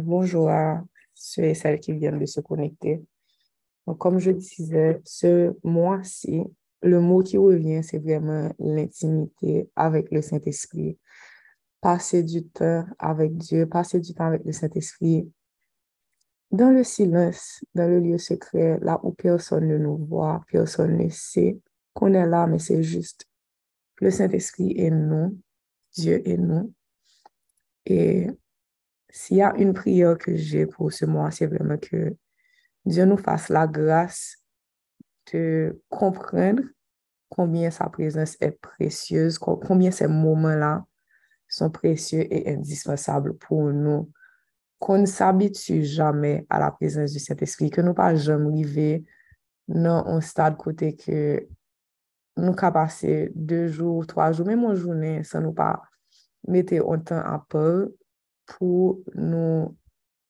bonjour à ceux et celles qui viennent de se connecter. comme je disais, ce mois-ci, le mot qui revient, c'est vraiment l'intimité avec le Saint-Esprit. Passer du temps avec Dieu, passer du temps avec le Saint-Esprit dans le silence, dans le lieu secret, là où personne ne nous voit, personne ne sait qu'on est là, mais c'est juste le Saint-Esprit et nous, Dieu et nous. Et s'il y a une prière que j'ai pour ce mois, c'est vraiment que Dieu nous fasse la grâce de comprendre combien sa présence est précieuse, combien ces moments-là sont précieux et indispensables pour nous. Qu'on ne s'habitue jamais à la présence du Saint-Esprit, que nous pas jamais arriver dans un stade côté que nous avons passé deux jours, trois jours, même une journée, sans nous pas mettre autant à peur pour nous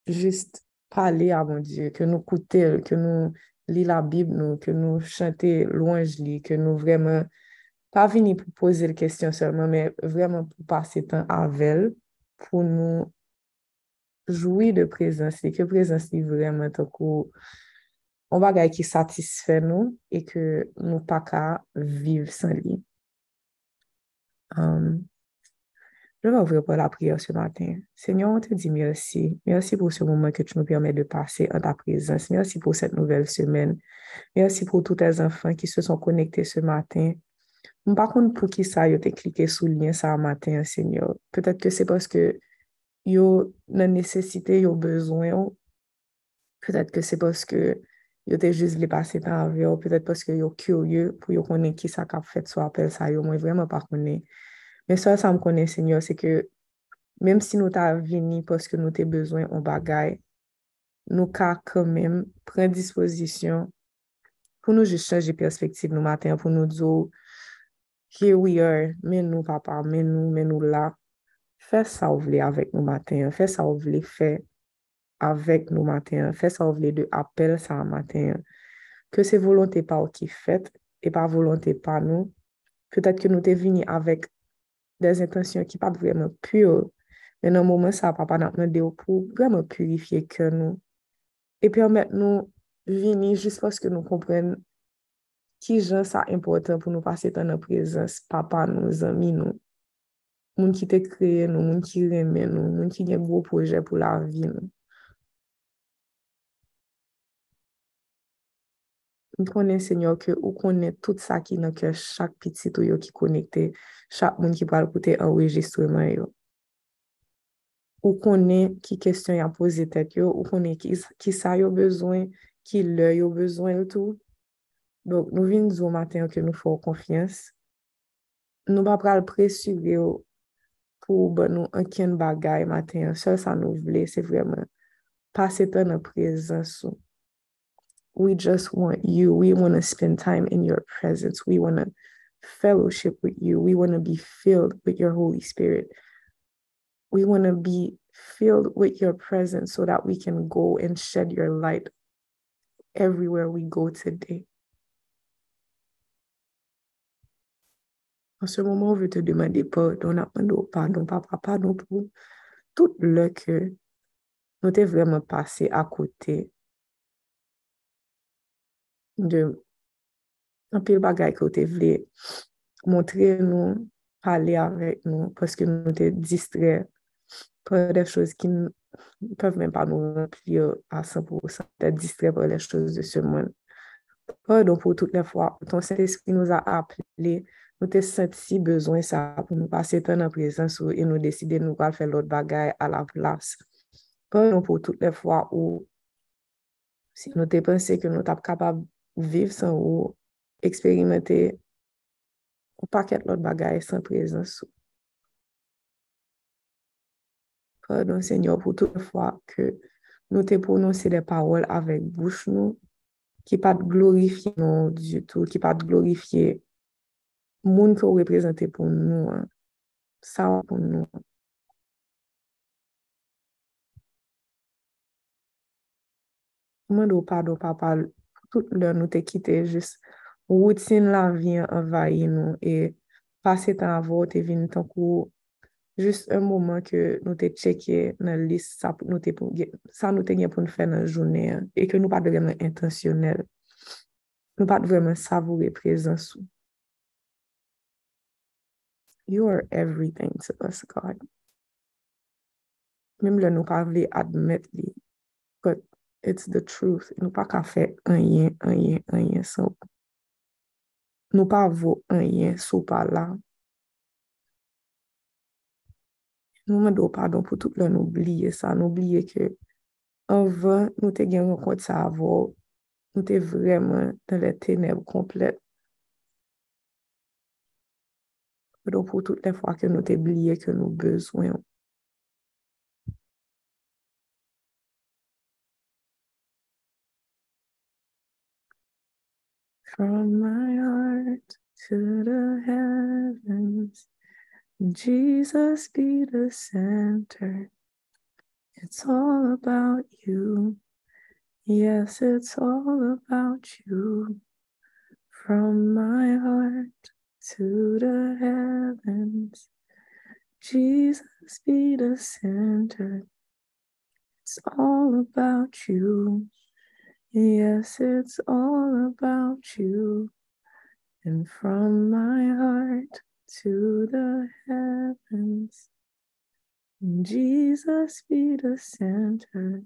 juste parler à mon Dieu, que nous écouter, que nous lire la Bible, que nous chanter louange, que nous vraiment pas venir pour poser des questions seulement, mais vraiment pour passer temps avec elle, pour nous jouir de présence, et que présence est vraiment un va qui satisfait nous et que nous pas qu'à vivre sans lui. Um, je vais ouvrir pour la prière ce matin. Seigneur, on te dit merci. Merci pour ce moment que tu nous permets de passer en ta présence. Merci pour cette nouvelle semaine. Merci pour tous tes enfants qui se sont connectés ce matin. Par contre, pour qui ça, ils ont cliqué sur le lien ce matin, Seigneur. Peut-être que c'est parce que ont la nécessité, ont besoin. Peut-être que c'est parce que ils ont juste les passer temps avec Peut-être parce qu'ils sont curieux pour connaître qui ça a fait soit appel ça. Ils moi vraiment pas connaître. Men sa sa m konen, Senyor, se ke menm si nou ta vini poske nou te bezwen an bagay, nou ka kemen pren disposisyon pou nou je chanje perspektiv nou maten, pou nou dzo here we are, men nou papa, men nou, men nou la. Fè sa ou vle avèk nou maten, fè sa ou vle fè avèk nou maten, fè sa ou vle de apel sa maten. Ke se volonté pa ou ki fèt, e pa volonté pa nou, petèt ke nou te vini avèk des intansyon ki pat vreman pure. Men nan moumen sa, papa nan mwen deyo pou vreman purifiye ke nou. E permèt nou vini jist paske nou kompren ki jan sa important pou nou pase tan nan prezans papa nou, zami nou. Moun ki te kreye nou, moun ki reme nou, moun ki gen gwo proje pou la vi nou. Mwen konen, Senyor, ke ou konen tout sa ki nan ke chak pitit ou yo ki konekte, chak moun ki pal koute enregistreman yo. Ou konen ki kestyon ya pose tet yo, ou konen ki, ki sa yo bezwen, ki lè yo bezwen yo tou. Donk nou vin zo maten ke nou fò konfians. Nou pa pral presuge yo pou ban nou anken bagay maten. Sèl sa nou vle, se vreman pase tan an prezansou. We just want you. We want to spend time in your presence. We want to fellowship with you. We want to be filled with your Holy Spirit. We want to be filled with your presence so that we can go and shed your light everywhere we go today. En ce moment, je te demander pardon, pardon, pardon, papa, pardon pour tout le que nous t'es vraiment passé à côté de un pile bagay que tu voulais montrer nous, parler avec nous, parce que nous te distrait par des choses qui ne peuvent même pas nous remplir à 100%, te distrait par les choses de ce monde. Pardon pour toutes les fois ton Saint-Esprit nous a appelés, nous te senti besoin ça pour nous passer temps en présence et nous décider de nous faire l'autre bagaille à la place. Pardon pour toutes les fois où si nous te pensé que nous sommes capables viv san ou, eksperimente ou paket lot bagay san prezansou. Pardon, Senyor, pou tout fwa ke nou te prononse de parol avèk bouch nou, ki pat glorifiye nou du tout, ki pat glorifiye moun ki ou reprezentè pou nou, sa ou pou nou. Mwen do pa do pa pal tout lè nou te kite jist woutin la vyen envayi nou e pase tan avò te vin tan kou jist un mouman ke nou te cheke nan lis sa nou te, sa nou te gen pou nou fè nan jounè e ke nou pat vremen intasyonel nou pat vremen savoure prezansou You are everything to us, God. Mem le nou pa vle admet li. But it's the truth. Nou pa ka fè anyen, anyen, anyen sa ou. Nou pa vò anyen sou pa la. Nou mè do padon pou tout lè nou oubliye sa. Nou oubliye ke anvan nou te gen renkont sa avò. Nou te vremen nan lè teneb komplet. Mè do pou tout lè fwa ke nou te oubliye ke nou bezwen ou. From my heart to the heavens Jesus be the center. It's all about you. Yes, it's all about you. From my heart to the heavens, Jesus be the center. It's all about you. Yes, it's all about you. And from my heart to the heavens. Jesus be the center.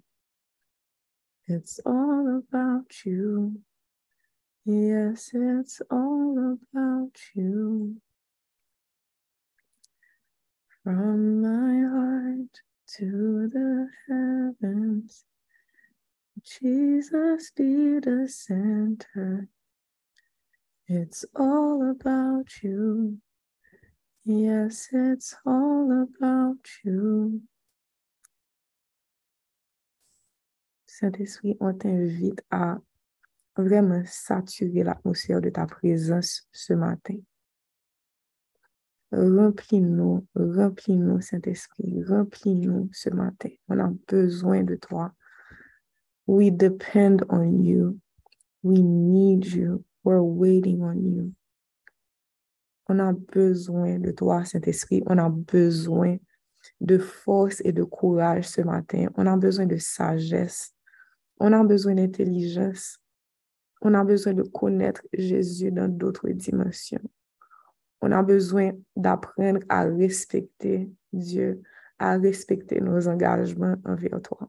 It's all about you. Yes, it's all about you. From my heart to the heavens, Jesus be the center. It's all about you. Yes, it's all about you. Saint-Esprit, on t'invite à vraiment saturer l'atmosphère de ta présence ce matin. Remplis-nous, remplis-nous, Saint-Esprit, remplis-nous ce matin. On a besoin de toi. We depend on you. We need you. We're waiting on you. On a besoin de toi, Saint-Esprit. On a besoin de force et de courage ce matin. On a besoin de sagesse. On a besoin d'intelligence. On a besoin de connaître Jésus dans d'autres dimensions. On a besoin d'apprendre à respecter Dieu, à respecter nos engagements envers toi.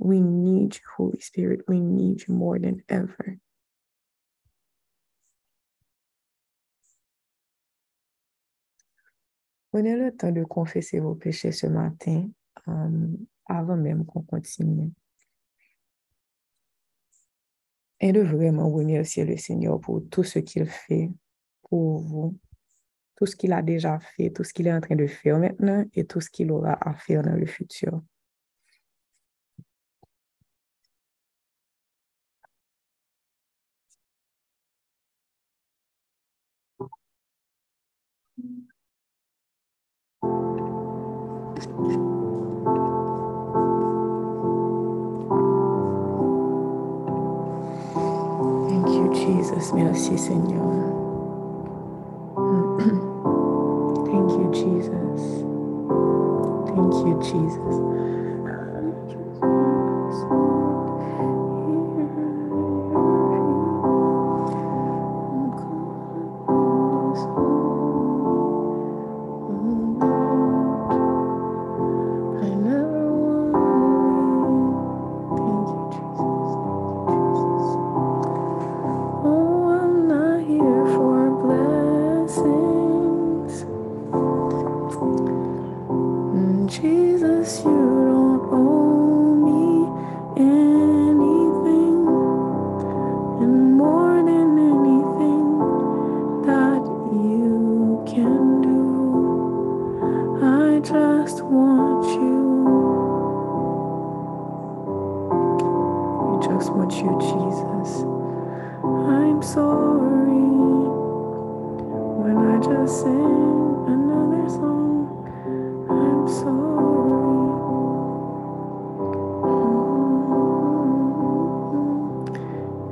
We need you, Holy Spirit. We need you more than ever. Prenez le temps de confesser vos péchés ce matin euh, avant même qu'on continue. Et de vraiment remercier le Seigneur pour tout ce qu'il fait pour vous, tout ce qu'il a déjà fait, tout ce qu'il est en train de faire maintenant et tout ce qu'il aura à faire dans le futur. Thank you, Jesus. Merci, Seigneur. Thank you, Jesus. Thank you, Jesus.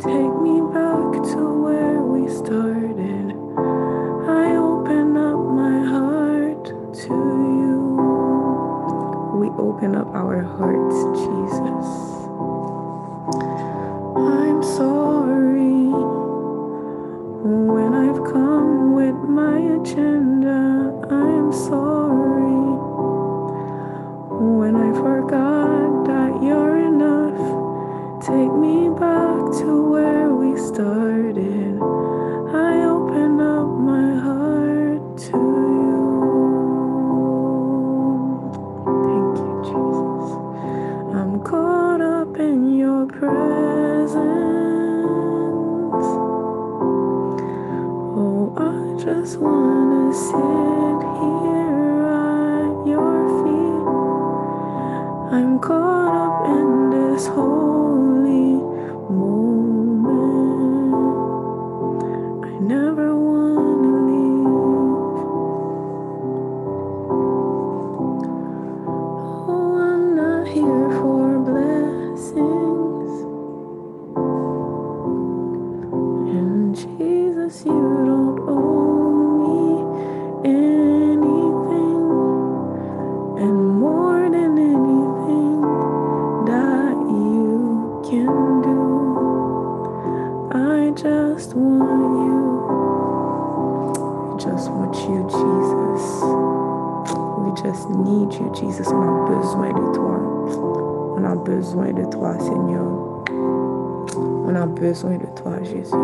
Take me back to where we started. I open up my heart to you. We open up our hearts, Jesus. I'm sorry when I've come with my agenda. Just want to just need you, Jesus. On a besoin de toi. On a besoin de toi, Seigneur. On a besoin de toi, Jésus.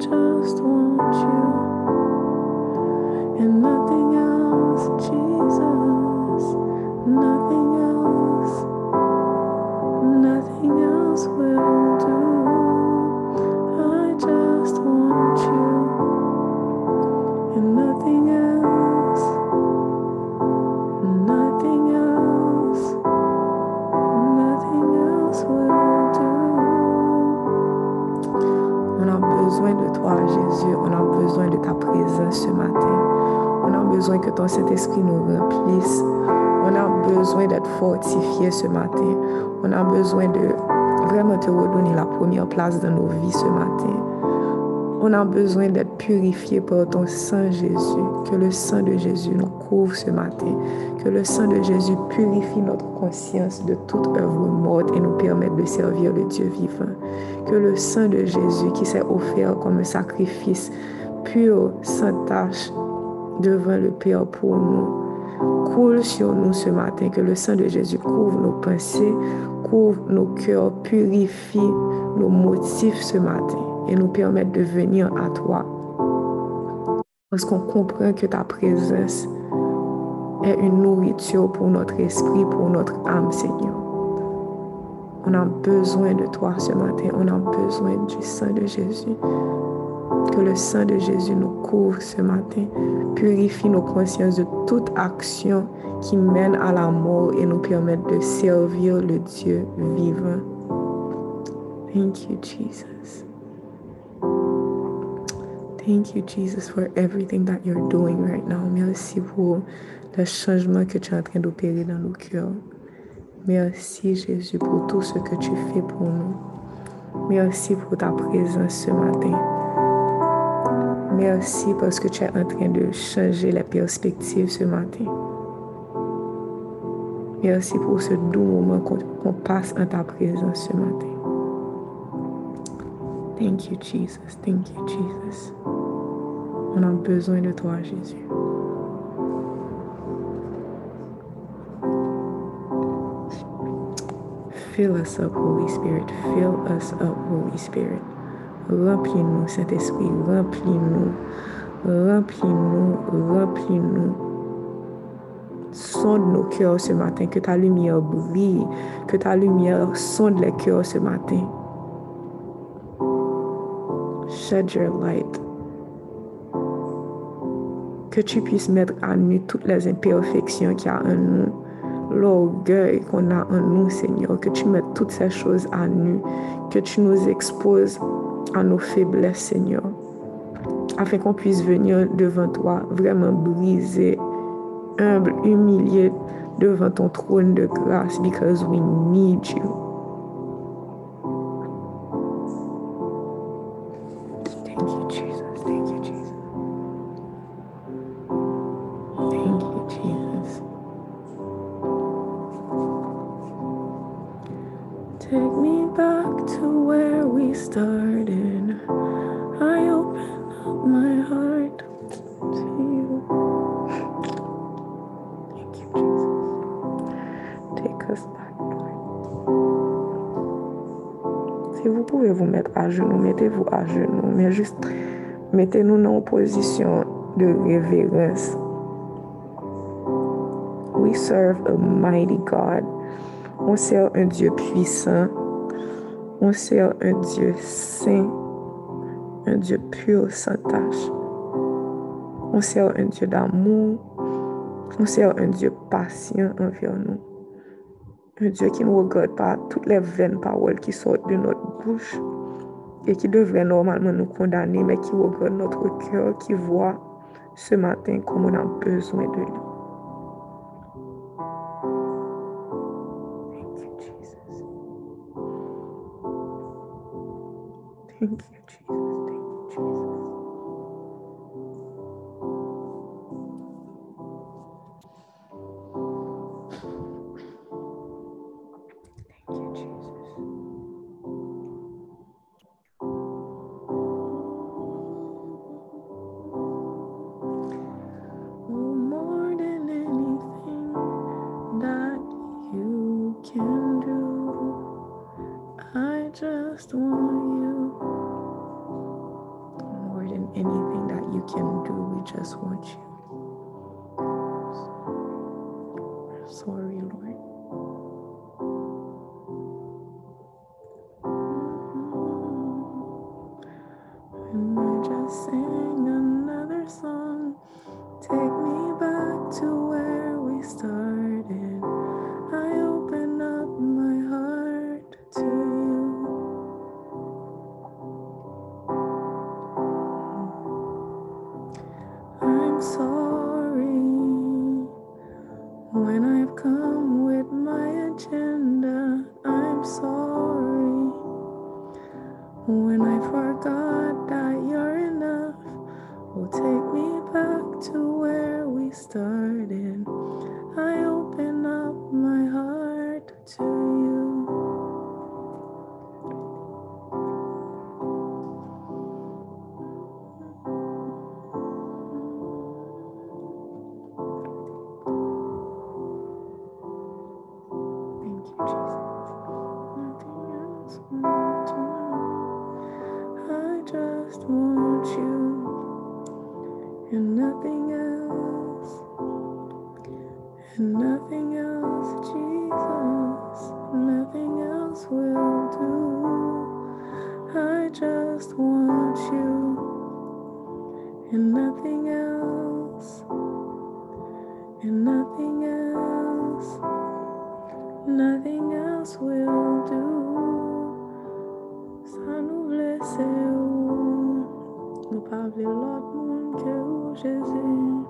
Just want you. And nothing ton Saint-Esprit nous remplisse. On a besoin d'être fortifié ce matin. On a besoin de vraiment te redonner la première place dans nos vies ce matin. On a besoin d'être purifié par ton sang Jésus. Que le sang de Jésus nous couvre ce matin. Que le sang de Jésus purifie notre conscience de toute œuvre morte et nous permette de servir le Dieu vivant. Que le sang de Jésus qui s'est offert comme un sacrifice pur, sans tache, devant le Père pour nous, coule sur nous ce matin. Que le sang de Jésus couvre nos pensées, couvre nos cœurs, purifie nos motifs ce matin et nous permette de venir à toi. Parce qu'on comprend que ta présence est une nourriture pour notre esprit, pour notre âme, Seigneur. On a besoin de toi ce matin. On a besoin du sang de Jésus. Que le sang de Jésus nous couvre ce matin, purifie nos consciences de toute action qui mène à la mort et nous permette de servir le Dieu vivant. Thank you, Jesus. Thank you, Jesus, for everything that you're doing right now. Merci pour le changement que tu es en train d'opérer dans nos cœurs. Merci Jésus pour tout ce que tu fais pour nous. Merci pour ta présence ce matin. Merci parce que tu es en train de changer la perspective ce matin. Merci pour ce doux moment qu'on passe en ta présence ce matin. Thank you, Jesus. Thank you, Jesus. On a besoin de toi, Jésus. Fill us up, Holy Spirit. Fill us up, Holy Spirit. Remplis-nous, Saint-Esprit. Remplis-nous. Remplis-nous. Remplis-nous. Sonde nos cœurs ce matin. Que ta lumière brille. Que ta lumière sonde les cœurs ce matin. Shed your light. Que tu puisses mettre à nu toutes les imperfections qu'il y a en nous l'orgueil qu'on a en nous, Seigneur, que tu mettes toutes ces choses à nu, que tu nous exposes à nos faiblesses, Seigneur, afin qu'on puisse venir devant toi vraiment brisé, humble, humilié devant ton trône de grâce, because we need you. Mettez-vous à genoux, mais juste mettez-nous en position de révérence. We serve a mighty God. On sert un Dieu puissant. On sert un Dieu saint. Un Dieu pur, sans tâche. On sert un Dieu d'amour. On sert un Dieu patient envers nous. Un Dieu qui ne regarde pas toutes les vaines paroles qui sortent de notre bouche et qui devrait normalement nous condamner, mais qui regarde notre cœur, qui voit ce matin comme on a besoin de lui. Thank you, Jesus. Thank you, Jesus. can do. I just want you. More than anything that you can do, we just want you. nothing else, and nothing else, nothing else will do. Ça nous blessait, nous parler l'autre monde que Jésus.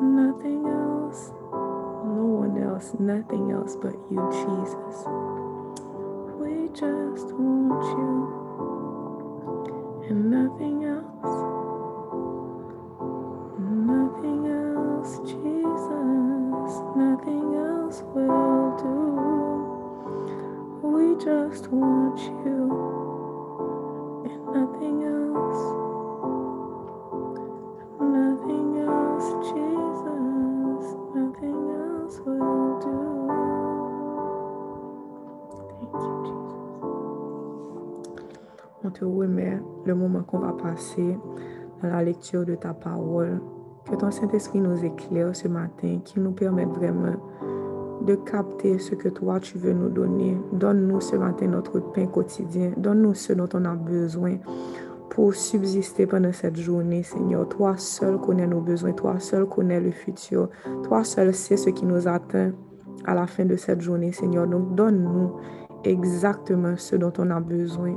Nothing else, no one else, nothing else but you, Jesus. We just want you and nothing else. Just want you and nothing else. Nothing else, Jesus, nothing else will do. Thank you, Jesus. On te remet le moment qu'on va passer dans la lecture de ta parole. Que ton Saint-Esprit nous éclaire ce matin, qu'il nous permette vraiment de capter ce que toi tu veux nous donner. Donne-nous ce matin notre pain quotidien. Donne-nous ce dont on a besoin pour subsister pendant cette journée, Seigneur. Toi seul connais nos besoins, toi seul connais le futur, toi seul sais ce qui nous attend à la fin de cette journée, Seigneur. Donc donne-nous exactement ce dont on a besoin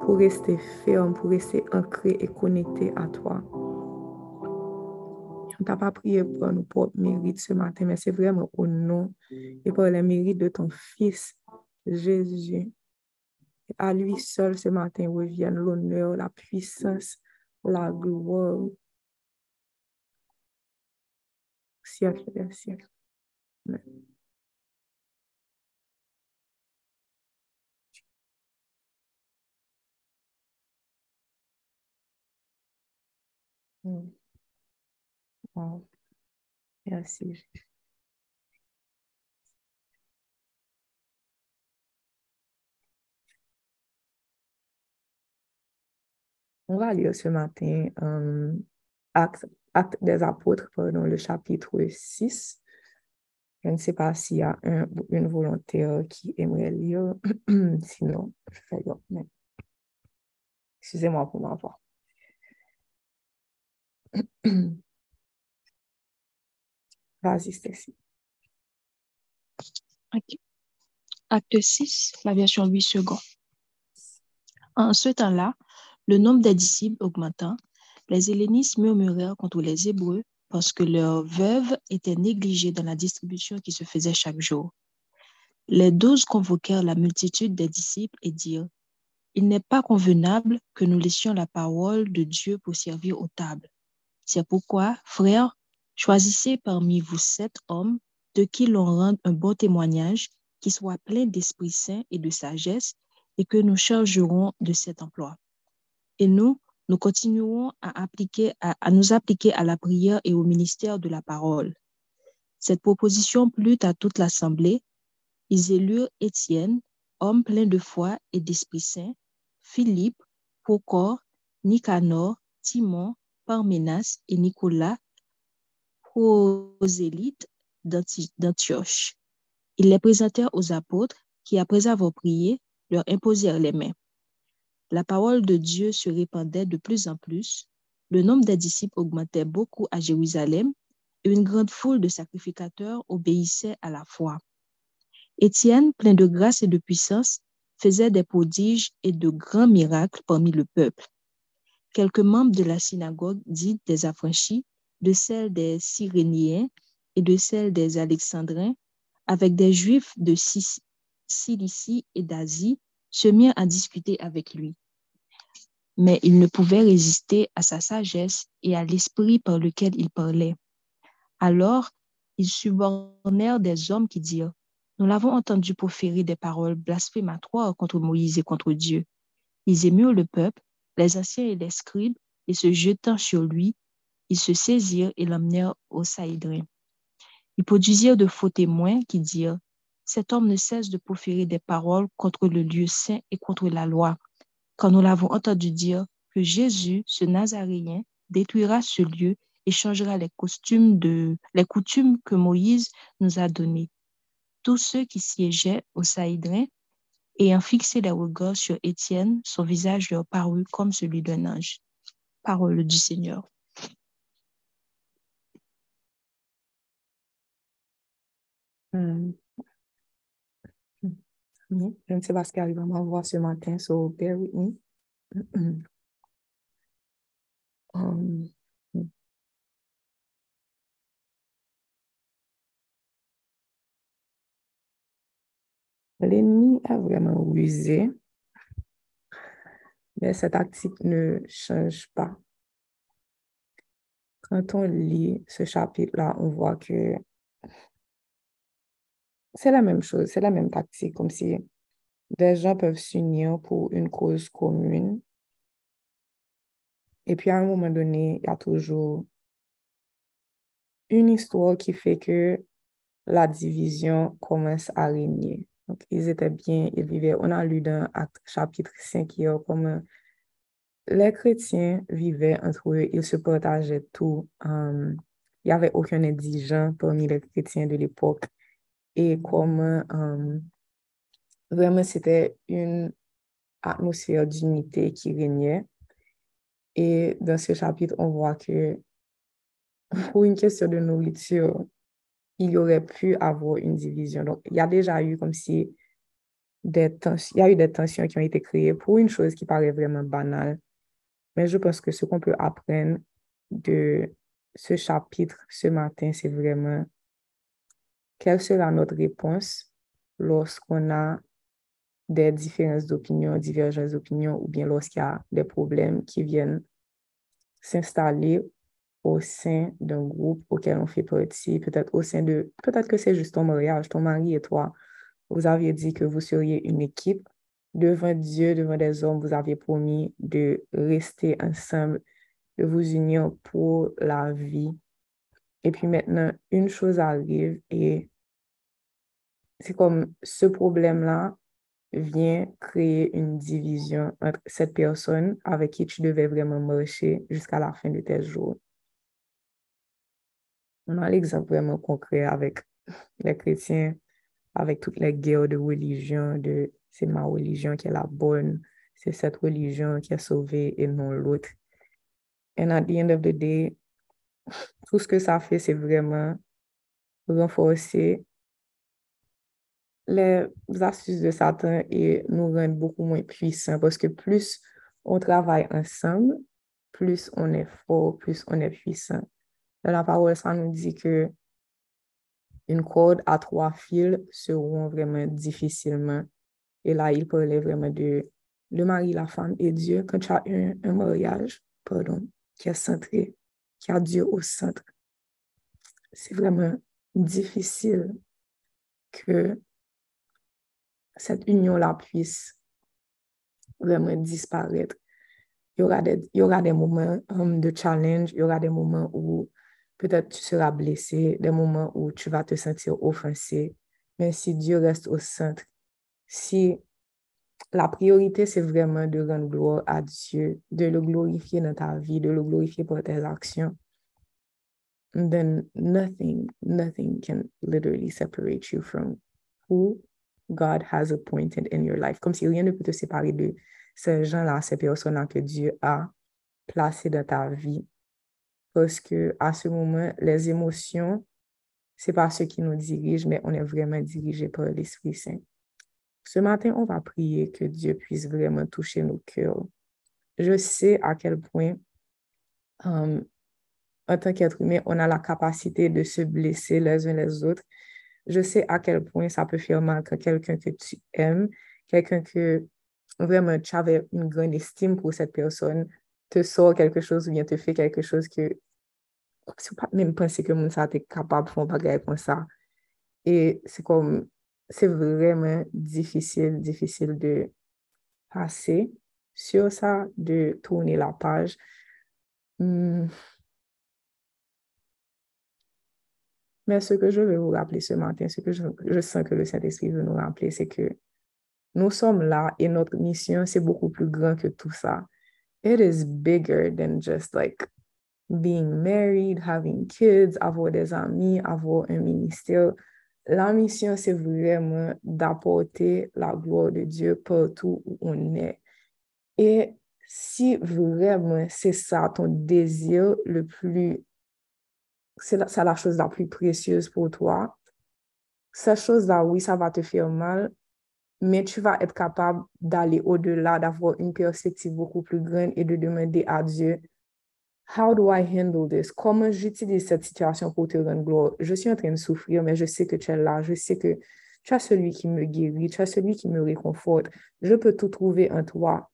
pour rester ferme, pour rester ancré et connecté à toi. On t'a pas prié pour nos propres mérites ce matin, mais c'est vraiment au nom et pour les mérites de ton Fils, Jésus. À lui seul ce matin reviennent l'honneur, la puissance, la gloire. Siècle des siècles. Amen. Merci. On va lire ce matin euh, Acte, des Apôtres, pardon, le chapitre 6. Je ne sais pas s'il y a un, une volontaire qui aimerait lire. Sinon, je lire. Excusez-moi pour ma voix. Vas-y, Stacy. Acte 6, la version 8 secondes. En ce temps-là, le nombre des disciples augmentant, les hellénistes murmurèrent contre les Hébreux parce que leurs veuves étaient négligées dans la distribution qui se faisait chaque jour. Les douze convoquèrent la multitude des disciples et dirent, Il n'est pas convenable que nous laissions la parole de Dieu pour servir aux tables. C'est pourquoi, frères, choisissez parmi vous sept hommes de qui l'on rende un bon témoignage, qui soit plein d'Esprit Saint et de sagesse, et que nous chargerons de cet emploi et nous, nous continuons à, appliquer, à, nous appliquer à la prière et au ministère de la parole. Cette proposition plut à toute l'Assemblée. Ils élurent Étienne, homme plein de foi et d'Esprit Saint, Philippe, Procor, Nicanor, Timon, Parménas et Nicolas, prosélytes d'Antioche. Ils les présentèrent aux apôtres qui, après avoir prié, leur imposèrent les mains. La parole de Dieu se répandait de plus en plus, le nombre des disciples augmentait beaucoup à Jérusalem et une grande foule de sacrificateurs obéissait à la foi. Étienne, plein de grâce et de puissance, faisait des prodiges et de grands miracles parmi le peuple. Quelques membres de la synagogue dite des affranchis, de celle des Cyréniens et de celle des Alexandrins, avec des Juifs de Cilicie et d'Asie, se mirent à discuter avec lui. Mais ils ne pouvaient résister à sa sagesse et à l'esprit par lequel il parlait. Alors, ils subornèrent des hommes qui dirent, Nous l'avons entendu proférer des paroles blasphématoires contre Moïse et contre Dieu. Ils émurent le peuple, les anciens et les scribes, et se jetant sur lui, ils se saisirent et l'emmenèrent au Saïdrin. Ils produisirent de faux témoins qui dirent, cet homme ne cesse de proférer des paroles contre le lieu saint et contre la loi, quand nous l'avons entendu dire que Jésus, ce Nazaréen, détruira ce lieu et changera les, coutumes que Moïse nous a données. Tous ceux qui siégeaient au Saïdrin, ayant fixé les regards sur Étienne, son visage leur parut comme celui d'un ange. Parole du Seigneur. Euh, hmm. Hmm. Je ne sais pas ce qui arrive à m'avoir ce matin, so bear with me. Hmm. Um, L'ennemi a vraiment rusé, mais cette tactique ne change pas. Quand on lit ce chapitre-là, on voit que c'est la même chose, c'est la même tactique, comme si des gens peuvent s'unir pour une cause commune. Et puis à un moment donné, il y a toujours une histoire qui fait que la division commence à régner. Donc, ils étaient bien, ils vivaient. On a lu dans chapitre 5 hier comme les chrétiens vivaient entre eux, ils se partageaient tout. Um, il n'y avait aucun indigent parmi les chrétiens de l'époque. Et comme um, vraiment c'était une atmosphère d'unité qui régnait. Et dans ce chapitre, on voit que pour une question de nourriture, il y aurait pu avoir une division. Donc, il y a déjà eu comme si il y a eu des tensions qui ont été créées pour une chose qui paraît vraiment banale. Mais je pense que ce qu'on peut apprendre de ce chapitre ce matin, c'est vraiment quelle sera notre réponse lorsqu'on a des différences d'opinion, divergences d'opinion, ou bien lorsqu'il y a des problèmes qui viennent s'installer au sein d'un groupe auquel on fait partie, peut-être au sein de, peut-être que c'est juste ton mariage, ton mari et toi, vous aviez dit que vous seriez une équipe. Devant Dieu, devant des hommes, vous aviez promis de rester ensemble, de vous unir pour la vie. Et puis maintenant, une chose arrive et c'est comme ce problème-là vient créer une division entre cette personne avec qui tu devais vraiment marcher jusqu'à la fin de tes jours. On a l'exemple vraiment concret avec les chrétiens, avec toutes les guerres de religion, de c'est ma religion qui est la bonne, c'est cette religion qui est sauvée et non l'autre. And at the end of the day, tout ce que ça fait, c'est vraiment renforcer les astuces de Satan et nous rendre beaucoup moins puissants parce que plus on travaille ensemble, plus on est fort, plus on est puissant. Dans la parole, ça nous dit que une corde à trois fils se rompt vraiment difficilement. Et là, il parlait vraiment de le mari, la femme et Dieu. Quand tu as un, un mariage, pardon, qui est centré, qui a Dieu au centre, c'est vraiment difficile que cette union-là puisse vraiment disparaître. Il y aura des, moments um, de challenge, il y aura des moments où peut-être tu seras blessé, des moments où tu vas te sentir offensé. Mais si Dieu reste au centre, si la priorité, c'est vraiment de rendre gloire à Dieu, de le glorifier dans ta vie, de le glorifier pour tes actions, then nothing, nothing can literally separate you from who God has appointed in your life. Comme si rien ne peut te séparer de ces gens-là, ces personnes-là que Dieu a placées dans ta vie. Parce que à ce moment, les émotions, c'est pas ce qui nous dirige, mais on est vraiment dirigé par l'Esprit Saint. Ce matin, on va prier que Dieu puisse vraiment toucher nos cœurs. Je sais à quel point, um, en tant qu'être humain, on a la capacité de se blesser les uns les autres je sais à quel point ça peut faire mal quand quelqu'un que tu aimes, quelqu'un que vraiment tu avais une grande estime pour cette personne, te sort quelque chose ou bien te fait quelque chose que tu pas même penser que ça capable de faire bagarre comme ça. Et c'est comme, c'est vraiment difficile, difficile de passer sur ça, de tourner la page. Hmm. Mais ce que je veux vous rappeler ce matin, ce que je, sens que le Saint-Esprit veut nous rappeler, c'est que nous sommes là et notre mission, c'est beaucoup plus grand que tout ça. It is bigger than just like being married, having kids, avoir des amis, avoir un ministère. La mission, c'est vraiment d'apporter la gloire de Dieu partout où on est. Et si vraiment c'est ça ton désir le plus c'est la, la, chose la plus précieuse pour toi. Cette chose-là, oui, ça va te faire mal, mais tu vas être capable d'aller au-delà, d'avoir une perspective beaucoup plus grande et de demander à Dieu, How do I handle this? Comment j'utilise cette situation pour te rendre gloire? Je suis en train de souffrir, mais je sais que tu es là. Je sais que Tu as celui qui me guérit, tu as celui qui me réconforte. Je peux tout trouver en toi.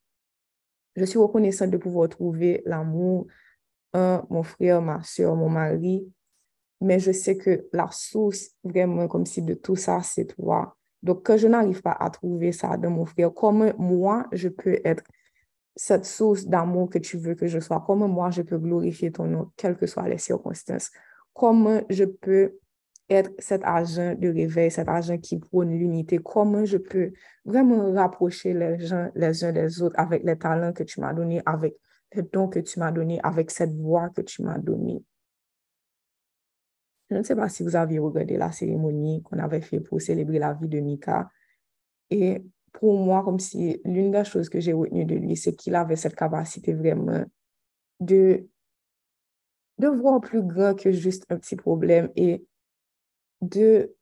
Je suis reconnaissante de pouvoir trouver l'amour en mon frère, ma soeur, mon mari, mais je sais que la source vraiment comme si de tout ça, c'est toi. Donc, quand je n'arrive pas à trouver ça dans mon frère, comment moi, je peux être cette source d'amour que tu veux que je sois? Comment moi, je peux glorifier ton nom, quelles que soient les circonstances? Comment je peux être cet agent de réveil, cet agent qui prône l'unité? Comment je peux vraiment rapprocher les gens les uns des autres avec les talents que tu m'as donnés, avec les dons que tu m'as donnés, avec cette voix que tu m'as donnée? Je ne sais pas si vous avez regardé la cérémonie qu'on avait fait pour célébrer la vie de Mika. Et pour moi, comme si l'une des choses que j'ai retenues de lui, c'est qu'il avait cette capacité vraiment de, de voir plus grand que juste un petit problème et de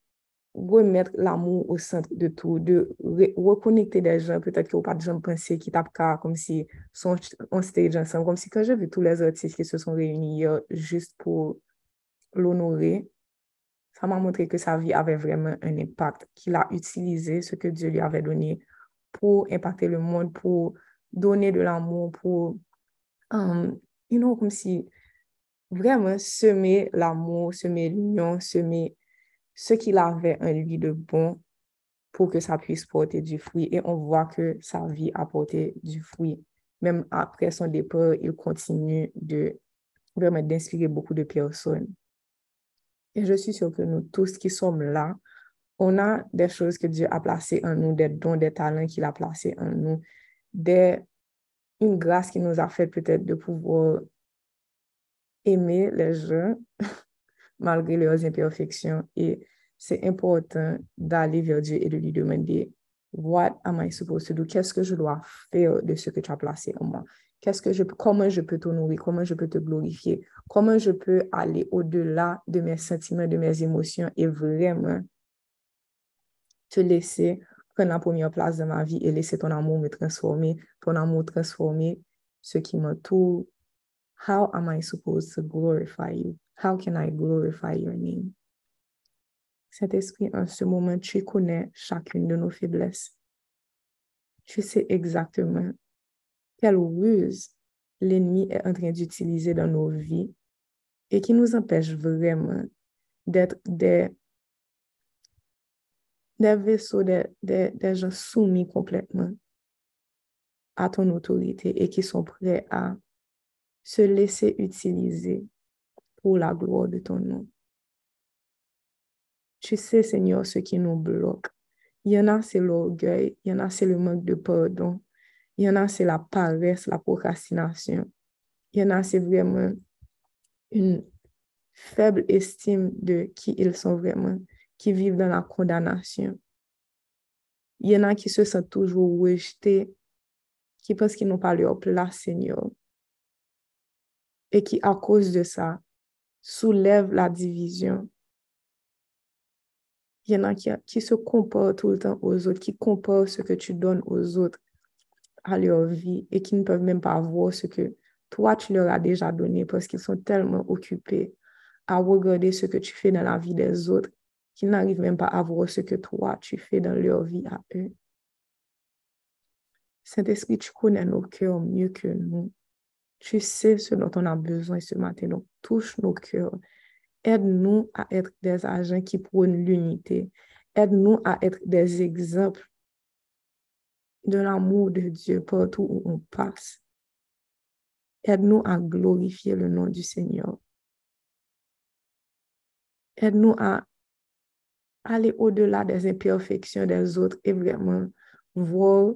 remettre l'amour au centre de tout, de reconnecter des gens, peut-être qu'ils n'ont pas de gens pensés qui tapent car, comme si sont en stage ensemble, comme si quand j'ai vu tous les artistes qui se sont réunis hier juste pour l'honorer, ça m'a montré que sa vie avait vraiment un impact, qu'il a utilisé ce que Dieu lui avait donné pour impacter le monde, pour donner de l'amour, pour, um, you know, comme si vraiment semer l'amour, semer l'union, semer ce qu'il avait en lui de bon pour que ça puisse porter du fruit. Et on voit que sa vie a porté du fruit. Même après son départ, il continue de vraiment d'inspirer beaucoup de personnes. Et je suis sûre que nous tous qui sommes là, on a des choses que Dieu a placées en nous, des dons, des talents qu'il a placés en nous, une grâce qui nous a fait peut-être de pouvoir aimer les gens malgré leurs imperfections. Et c'est important d'aller vers Dieu et de lui demander, What am I supposed to do? Qu'est-ce que je dois faire de ce que tu as placé en moi? Qu'est-ce que je, comment je peux t'honorer, comment je peux te glorifier, comment je peux aller au-delà de mes sentiments, de mes émotions et vraiment te laisser prendre la première place dans ma vie et laisser ton amour me transformer, ton amour transformer ce qui m'entoure. How am I supposed to glorify you? How can I glorify your name? Saint-Esprit, en ce moment, tu connais chacune de nos faiblesses. Tu sais exactement quelle ruse l'ennemi est en train d'utiliser dans nos vies et qui nous empêche vraiment d'être des, des vaisseaux, des, des, gens soumis complètement à ton autorité et qui sont prêts à se laisser utiliser pour la gloire de ton nom. Tu sais, Seigneur, ce qui nous bloque. Il y en a, c'est l'orgueil. Il y en a, c'est le manque de pardon. Il y en a, c'est la paresse, la procrastination. Il y en a, c'est vraiment une faible estime de qui ils sont vraiment, qui vivent dans la condamnation. Il y en a qui se sentent toujours rejetés, qui pensent qu'ils n'ont pas leur place, Seigneur. Et qui, à cause de ça, soulèvent la division. Il y en a qui, qui se comportent tout le temps aux autres, qui comparent ce que tu donnes aux autres à leur vie et qui ne peuvent même pas voir ce que toi, tu leur as déjà donné parce qu'ils sont tellement occupés à regarder ce que tu fais dans la vie des autres qu'ils n'arrivent même pas à voir ce que toi, tu fais dans leur vie à eux. Saint-Esprit, tu connais nos cœurs mieux que nous. Tu sais ce dont on a besoin ce matin. Donc, touche nos cœurs. Aide-nous à être des agents qui prônent l'unité. Aide-nous à être des exemples de l'amour de Dieu partout où on passe. Aide-nous à glorifier le nom du Seigneur. Aide-nous à aller au-delà des imperfections des autres et vraiment voir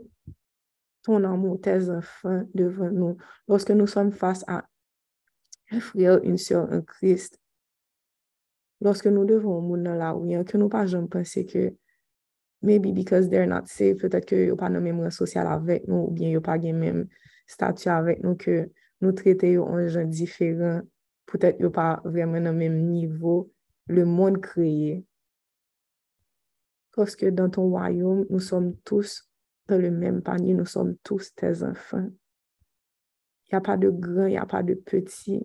ton amour, tes enfants devant nous. Lorsque nous sommes face à un frère, une soeur, un Christ, lorsque nous devons au dans la rue, que nous pas jamais penser que maybe because they're not safe, peut-être ke yo pa nan menmou sosyal avèk nou, ou bien yo pa gen menm statu avèk nou ke nou trete yo an jan diferent, peut-être yo pa vremen nan menm nivou le moun kreye. Koske dan ton wayoum, nou som tous dan le menm panye, nou som tous tes anfan. Ya pa de gran, ya pa de peti,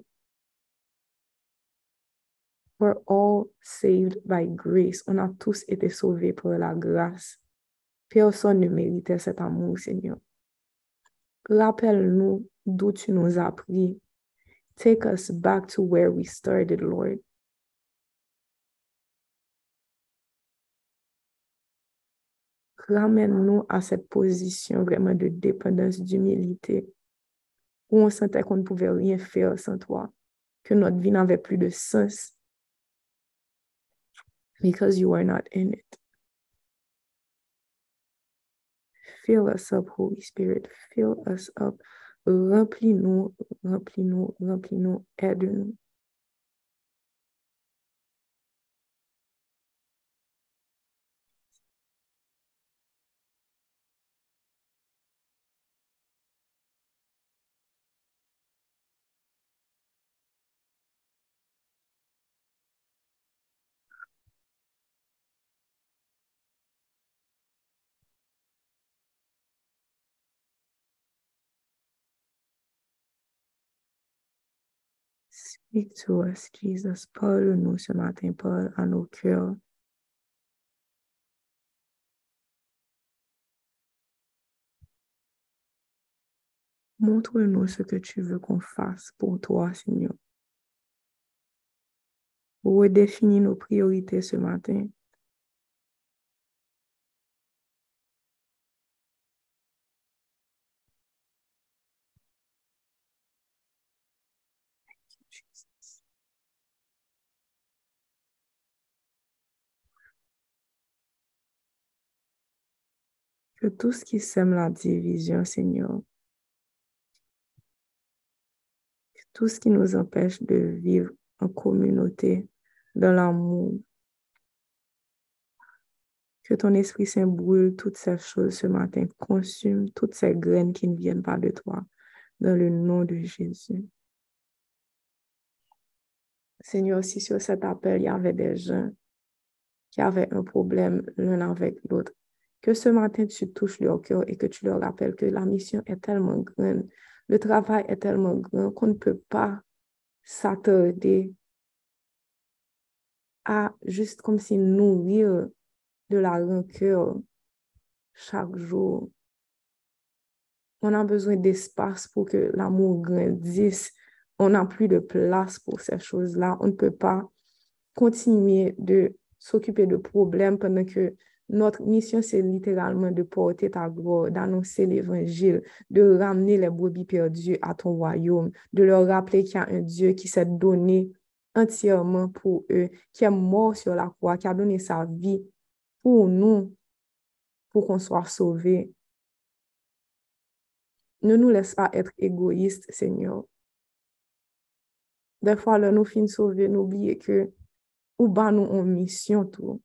We're all saved by grace. On a tous été sauvés par la grâce. Personne ne méritait cet amour, Seigneur. Rappelle-nous d'où tu nous as pris. Take us back to where we started, Lord. Ramène-nous à cette position vraiment de dépendance, d'humilité, où on sentait qu'on ne pouvait rien faire sans toi, que notre vie n'avait plus de sens, because you are not in it. Fill us up, Holy Spirit. Fill us up. Remplis-nous, remplis-nous, remplis-nous. Aide-nous. Speak to us, Jesus. Parle-nous ce matin, parle à nos cœurs. Montre-nous ce que tu veux qu'on fasse pour toi, Seigneur. Redéfinis nos priorités ce matin. Que tout ce qui sème la division, Seigneur, que tout ce qui nous empêche de vivre en communauté, dans l'amour, que ton Esprit Saint brûle toutes ces choses ce matin, consume toutes ces graines qui ne viennent pas de toi, dans le nom de Jésus. Seigneur, si sur cet appel, il y avait des gens qui avaient un problème l'un avec l'autre, que ce matin, tu touches leur cœur et que tu leur rappelles que la mission est tellement grande, le travail est tellement grand qu'on ne peut pas s'attarder à juste comme si nourrir de la rancœur chaque jour. On a besoin d'espace pour que l'amour grandisse. On n'a plus de place pour ces choses-là. On ne peut pas continuer de s'occuper de problèmes pendant que notre mission, c'est littéralement de porter ta gloire, d'annoncer l'évangile, de ramener les brebis perdus à ton royaume, de leur rappeler qu'il y a un Dieu qui s'est donné entièrement pour eux, qui est mort sur la croix, qui a donné sa vie pour nous, pour qu'on soit sauvés. Ne nous laisse pas être égoïstes, Seigneur. Des fois, nous finissons sauver, n'oubliez que ou bas nous en mission tout,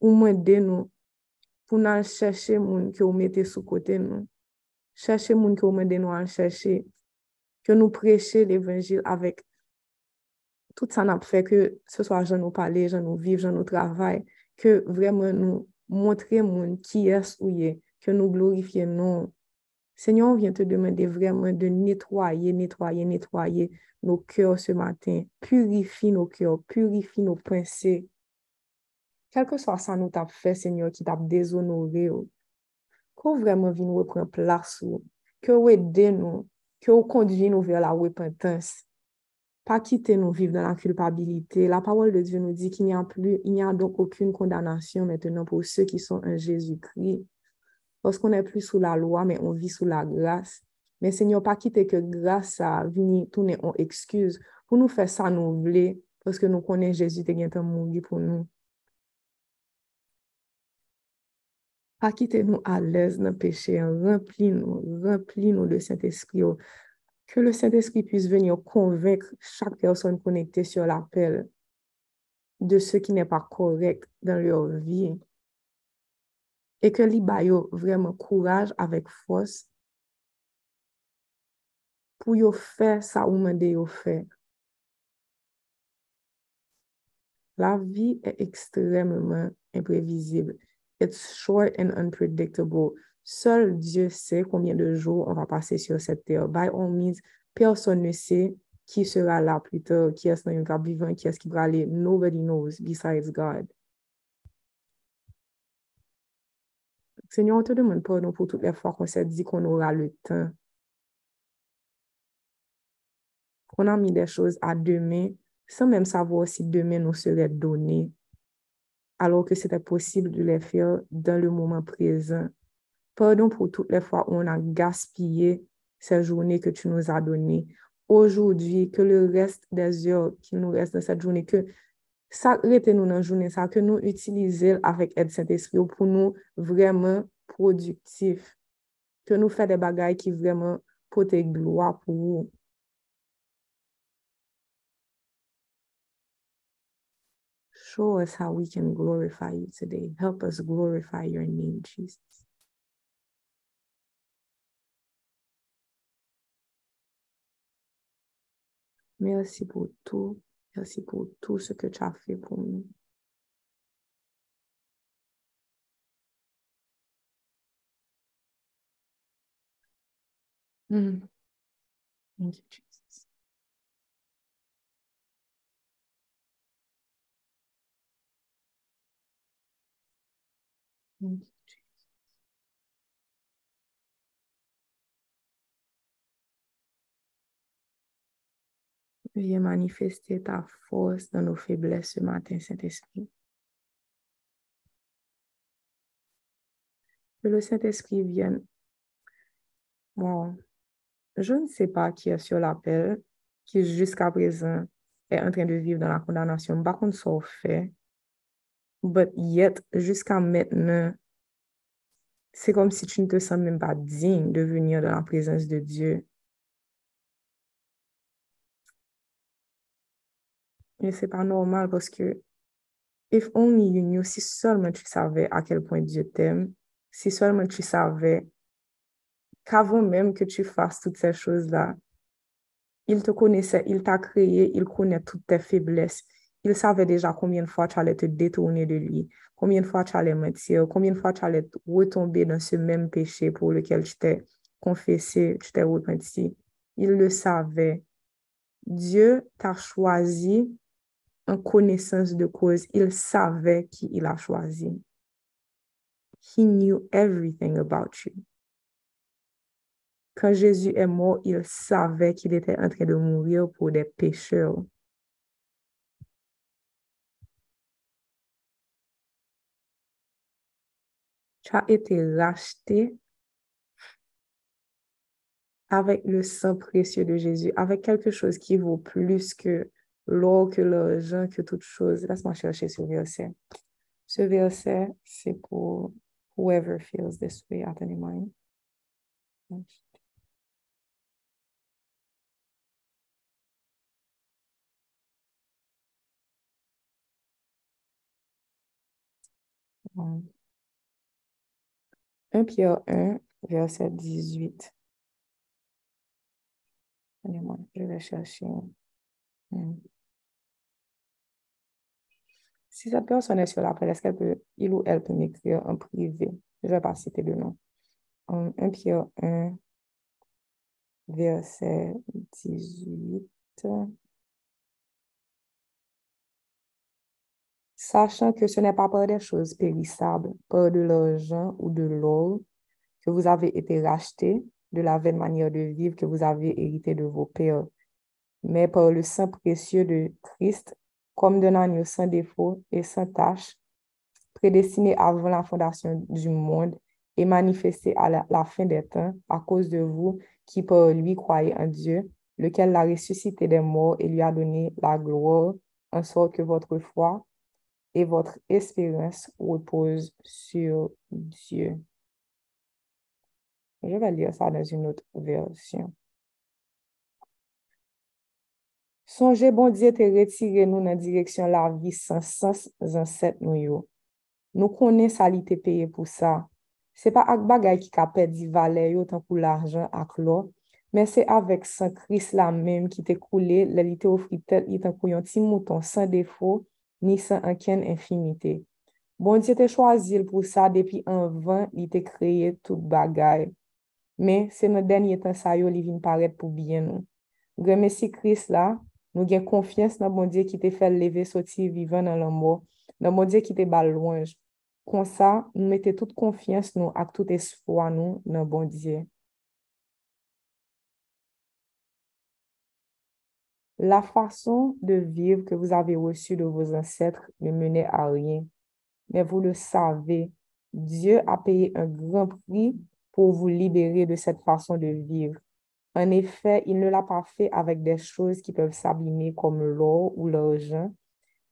ou moins de nous pou nan chèche moun ki ou mette sou kote nou. Chèche moun ki ou mette nou an chèche, ke nou preche l'Evangil avèk tout sa nap fè ke se so a jan nou pale, jan nou viv, jan nou travay, ke vremen nou montre moun ki es ou ye, ke nou glorifiye nou. Senyon, vyen te demande vremen de netwaye, netwaye, netwaye nou kèw se matin, purifi nou kèw, purifi nou quel que soit ça nous t'a fait, Seigneur, qui t'a déshonoré, qu'on vraiment vient nous reprendre place, que vous aidez nous, que vous conduisez nous vers la repentance. Pas quitter nous vivre dans la culpabilité. La parole de Dieu nous dit qu'il n'y a plus, il n'y a donc aucune condamnation maintenant pour ceux qui sont en Jésus-Christ. Parce qu'on n'est plus sous la loi, mais on vit sous la grâce. Mais Seigneur, pas quitter que grâce à venir tourner en excuse pour nous faire ça nous voulons, parce que nous connaissons Jésus qui est mort pour nous. pa kite nou alèz nan peche, rempli nou, rempli nou de Saint-Esprit yo. Que le Saint-Esprit puisse venir convaincre chaque personne connectée sur l'appel de ce qui n'est pas correct dans leur vie. Et que l'Ibayo oh, vraiment courage avec force pour yo faire ça ou demander yo faire. La vie est extrêmement imprévisible. It's short and unpredictable. Seul Dieu sait combien de jours on va passer sur cette terre. By all means, personne ne sait qui sera là plus tard, qui est-ce qui va vivant, qui est-ce qui va aller. Nobody knows besides God. Seigneur, on te demande pardon pour toutes les fois qu'on s'est dit qu'on aura le temps. Qu'on a mis des choses à demain sans même savoir si demain nous serait donné. Alors que c'était possible de les faire dans le moment présent. Pardon pour toutes les fois où on a gaspillé ces journées que tu nous as données. Aujourd'hui, que le reste des heures qui nous reste dans cette journée, que ça nous dans la journée, que nous utilisions avec aide Saint-Esprit pour nous vraiment productifs, que nous fassions des bagailles qui vraiment portent gloire pour vous. Show us how we can glorify you today. Help us glorify your name, Jesus. Merci pour tout. Merci pour tout ce que tu as fait pour nous. Mm. Thank you, Jesus. You. Veuillez manifester ta force dans nos faiblesses ce matin, Saint-Esprit. Que le Saint-Esprit vienne. Bon, je ne sais pas qui est sur l'appel, qui jusqu'à présent est en train de vivre dans la condamnation. Par contre, ça fait. But yet, jusqu'à maintenant, c'est comme si tu ne te sens même pas digne de venir dans la présence de Dieu. Et c'est pas normal parce que if only you knew, si seulement tu savais à quel point Dieu t'aime, si seulement tu savais qu'avant même que tu fasses toutes ces choses-là, il te connaissait, il t'a créé, il connaît toutes tes faiblesses. Il savait déjà combien de fois tu allais te détourner de lui, combien de fois tu allais mentir, combien de fois tu allais retomber dans ce même péché pour lequel tu t'es confessé, tu t'es repenti. Il le savait. Dieu t'a choisi en connaissance de cause. Il savait qui il a choisi. He knew everything about you. Quand Jésus est mort, il savait qu'il était en train de mourir pour des pécheurs. Tu as été racheté avec le sang précieux de Jésus, avec quelque chose qui vaut plus que l'or, que l'argent, que toute chose. Laisse-moi chercher ce verset. Ce verset, c'est pour whoever feels this way at any moment. Um, 1 Pierre 1, verset 18. Attendez-moi, je vais chercher. Si cette personne est sur l'appel, est-ce qu'elle peut, il ou elle peut m'écrire en privé? Je ne vais pas citer le nom. 1 um, Pierre 1, verset 18. Sachant que ce n'est pas par des choses périssables, par de l'argent ou de l'or, que vous avez été rachetés de la vaine manière de vivre que vous avez hérité de vos pères, mais par le sang précieux de Christ, comme d'un agneau sans défaut et sans tache, prédestiné avant la fondation du monde et manifesté à la, fin des temps à cause de vous qui par lui croyez en Dieu, lequel l'a ressuscité des morts et lui a donné la gloire, en sorte que votre foi et votre espérance repose sur Dieu. Je vais lire ça dans une autre version. Songez, bon Dieu, te retirer nous dans la direction la vie sans sens en cette nous Nous connaissons ça, il te payé pour ça. N'est pas avec bagay qui a perdu valeur autant pour l'argent avec l'eau, mais c'est avec Saint Christ là même qui t'a coulé, il t'a offert tête, il t'a un petit mouton sans défaut, ni san anken infinite. Bon diye te chwazil pou sa depi anvan li te kreye tout bagay. Men, se nou denye tan sayo li vin paret pou byen nou. Greme si kris la, nou gen konfians nan bon diye ki te fel leve soti vivan nan lan mo, nan bon diye ki te bal louanj. Kon sa, nou mette tout konfians nou ak tout espwa nou nan bon diye. La façon de vivre que vous avez reçue de vos ancêtres ne menait à rien. Mais vous le savez, Dieu a payé un grand prix pour vous libérer de cette façon de vivre. En effet, il ne l'a pas fait avec des choses qui peuvent s'abîmer comme l'or ou l'argent,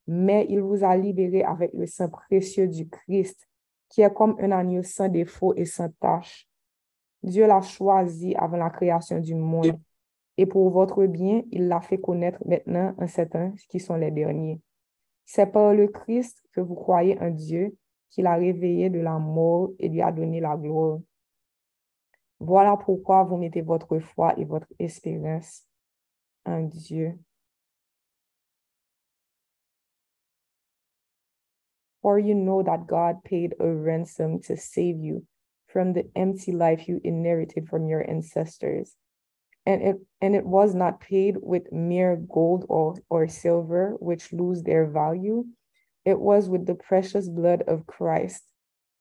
mais il vous a libéré avec le sang précieux du Christ, qui est comme un agneau sans défaut et sans tache. Dieu l'a choisi avant la création du monde, et pour votre bien, il l'a fait connaître maintenant en ces temps qui sont les derniers. C'est par le Christ que vous croyez en Dieu, qu'il a réveillé de la mort et lui a donné la gloire. Voilà pourquoi vous mettez votre foi et votre espérance en Dieu. For you know that God paid a ransom to save you from the empty life you inherited from your ancestors. And it, and it was not paid with mere gold or, or silver, which lose their value. It was with the precious blood of Christ,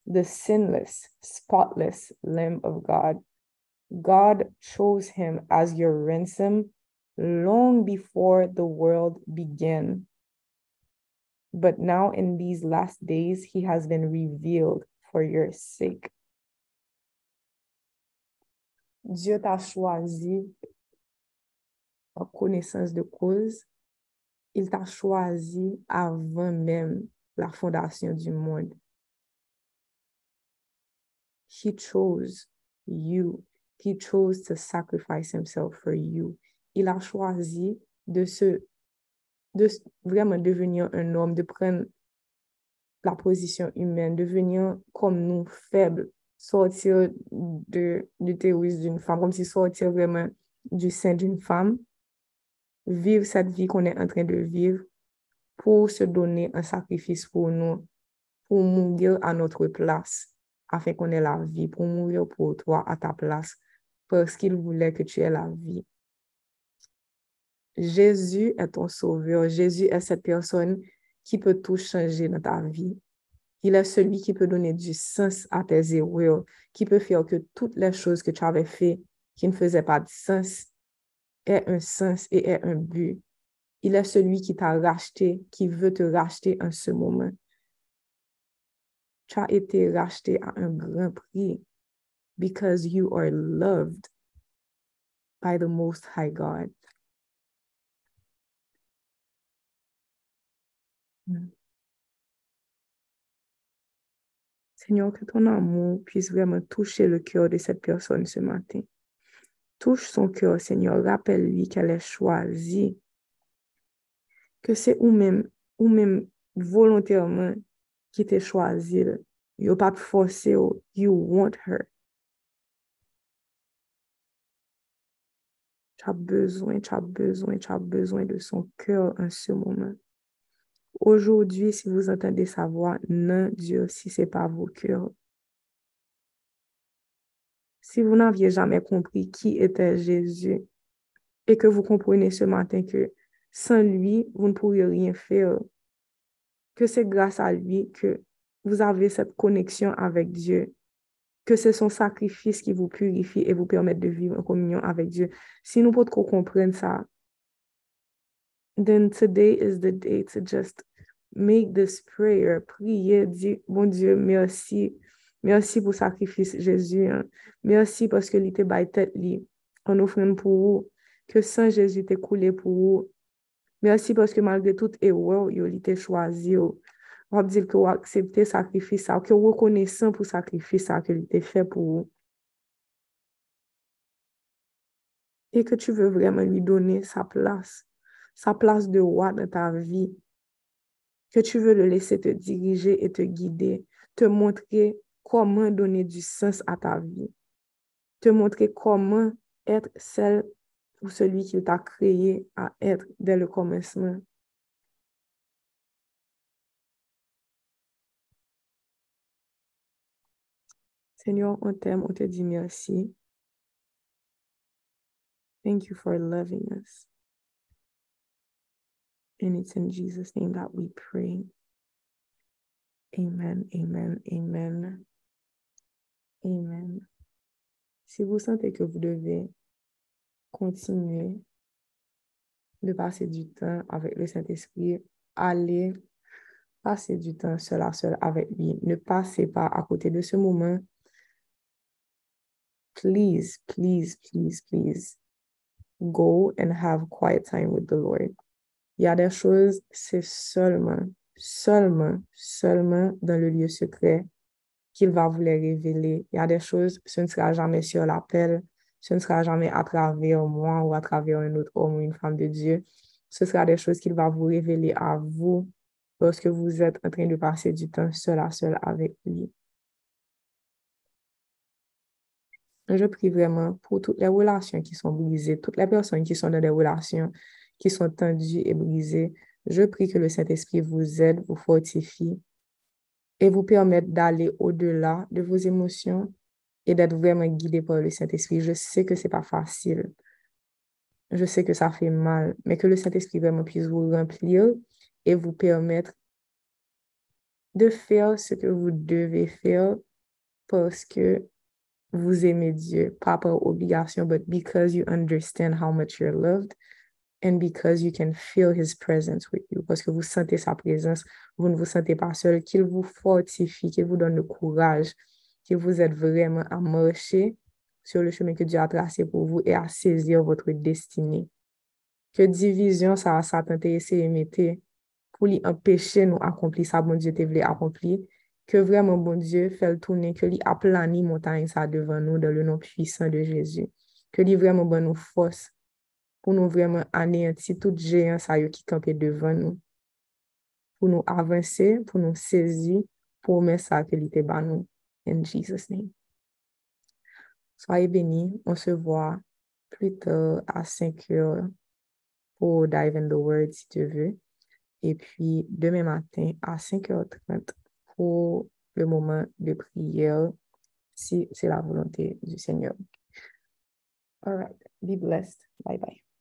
the sinless, spotless Lamb of God. God chose him as your ransom long before the world began. But now, in these last days, he has been revealed for your sake. Dieu t'a choisi en connaissance de cause. Il t'a choisi avant même la fondation du monde. He chose you He chose to sacrifice himself for you. Il a choisi de se, de vraiment devenir un homme, de prendre la position humaine, devenir comme nous, faibles, sortir de, du théorisme d'une femme, comme si sortir vraiment du sein d'une femme, vivre cette vie qu'on est en train de vivre pour se donner un sacrifice pour nous, pour mourir à notre place, afin qu'on ait la vie, pour mourir pour toi à ta place, parce qu'il voulait que tu aies la vie. Jésus est ton sauveur. Jésus est cette personne qui peut tout changer dans ta vie. Il est celui qui peut donner du sens à tes erreurs, qui peut faire que toutes les choses que tu avais faites qui ne faisaient pas de sens aient un sens et aient un but. Il est celui qui t'a racheté, qui veut te racheter en ce moment. Tu as été racheté à un grand prix because you are loved by the Most High God. Seigneur, que ton amour puisse vraiment toucher le cœur de cette personne ce matin. Touche son cœur, Seigneur. Rappelle-lui qu'elle est choisie. Que c'est ou-même, ou même volontairement qui t'est choisi. You pas forcé, you want her. Tu as besoin, tu as besoin, tu as besoin de son cœur en ce moment. Aujourd'hui, si vous entendez sa voix, non, Dieu, si ce n'est pas vos cœurs. Si vous n'aviez jamais compris qui était Jésus et que vous comprenez ce matin que sans lui, vous ne pourriez rien faire, que c'est grâce à lui que vous avez cette connexion avec Dieu, que c'est son sacrifice qui vous purifie et vous permet de vivre en communion avec Dieu. Si nous pouvons comprendre ça, then today is the day to just make this prayer. Priye, di, bon Diyo, mersi. Mersi pou sakrifis Jezu. Mersi paske li te bay tet li. An ofren pou ou. Ke san Jezu te koule pou ou. Mersi paske malgre tout ewe ou yo li te chwazi ou. Wap dil ke ou aksepte sakrifis sa. Ou ke ou rekonesan pou sakrifis sa ke li te fe pou ou. E ke tu ve vreman li done sa plas. Sa place de roi dans ta vie que tu veux le laisser te diriger et te guider, te montrer comment donner du sens à ta vie, te montrer comment être celle ou celui qu'il t'a créé à être dès le commencement. Seigneur, on t'aime, on te dit merci. Thank you for loving us. And it's in Jesus' name that we pray. Amen, amen, amen. Amen. Si vous sentez que vous devez continuer de passer du temps avec le Saint-Esprit, allez passer du temps seul à seul avec lui. Ne passez pas à côté de ce moment. Please, please, please, please go and have quiet time with the Lord. Il y a des choses, c'est seulement, seulement, seulement dans le lieu secret qu'il va vous les révéler. Il y a des choses, ce ne sera jamais sur l'appel, ce ne sera jamais à travers moi ou à travers un autre homme ou une femme de Dieu. Ce sera des choses qu'il va vous révéler à vous lorsque vous êtes en train de passer du temps seul à seul avec lui. Je prie vraiment pour toutes les relations qui sont brisées, toutes les personnes qui sont dans des relations qui sont tendues et brisées. Je prie que le Saint-Esprit vous aide, vous fortifie et vous permette d'aller au-delà de vos émotions et d'être vraiment guidé par le Saint-Esprit. Je sais que ce n'est pas facile. Je sais que ça fait mal, mais que le Saint-Esprit vraiment puisse vous remplir et vous permettre de faire ce que vous devez faire parce que vous aimez Dieu, pas par obligation, but because you understand how much you're loved and because you can feel His presence with you, parce que vous sentez sa présence, vous ne vous sentez pas seul, qu'il vous fortifie, qu'il vous donne le courage, qu'il vous aide vraiment à marcher sur le chemin que Dieu a tracé pour vous et à saisir votre destinée. Que division ça a sa t'intéresser et mettre pour lui empêcher nous accomplir ça, bon Dieu, te voulait accomplir. Que vraiment, bon Dieu, fait le tourner, que lui aplani montagne ça devant nous dans le nom puissant de Jésus. Que lui vraiment, bon nous force pour nous vraiment anéantir tout géant ça qui campait devant nous. Pour nous avancer, pour nous saisir, pour mettre ça que l'ité ban nous. In Jesus' name. Soyez bénis. On se voit plus tard à 5 heures pour Dive in the Word si tu veux. Et puis demain matin à 5h30 pour le moment de prière, si c'est la volonté du Seigneur. All right. Be blessed. Bye bye.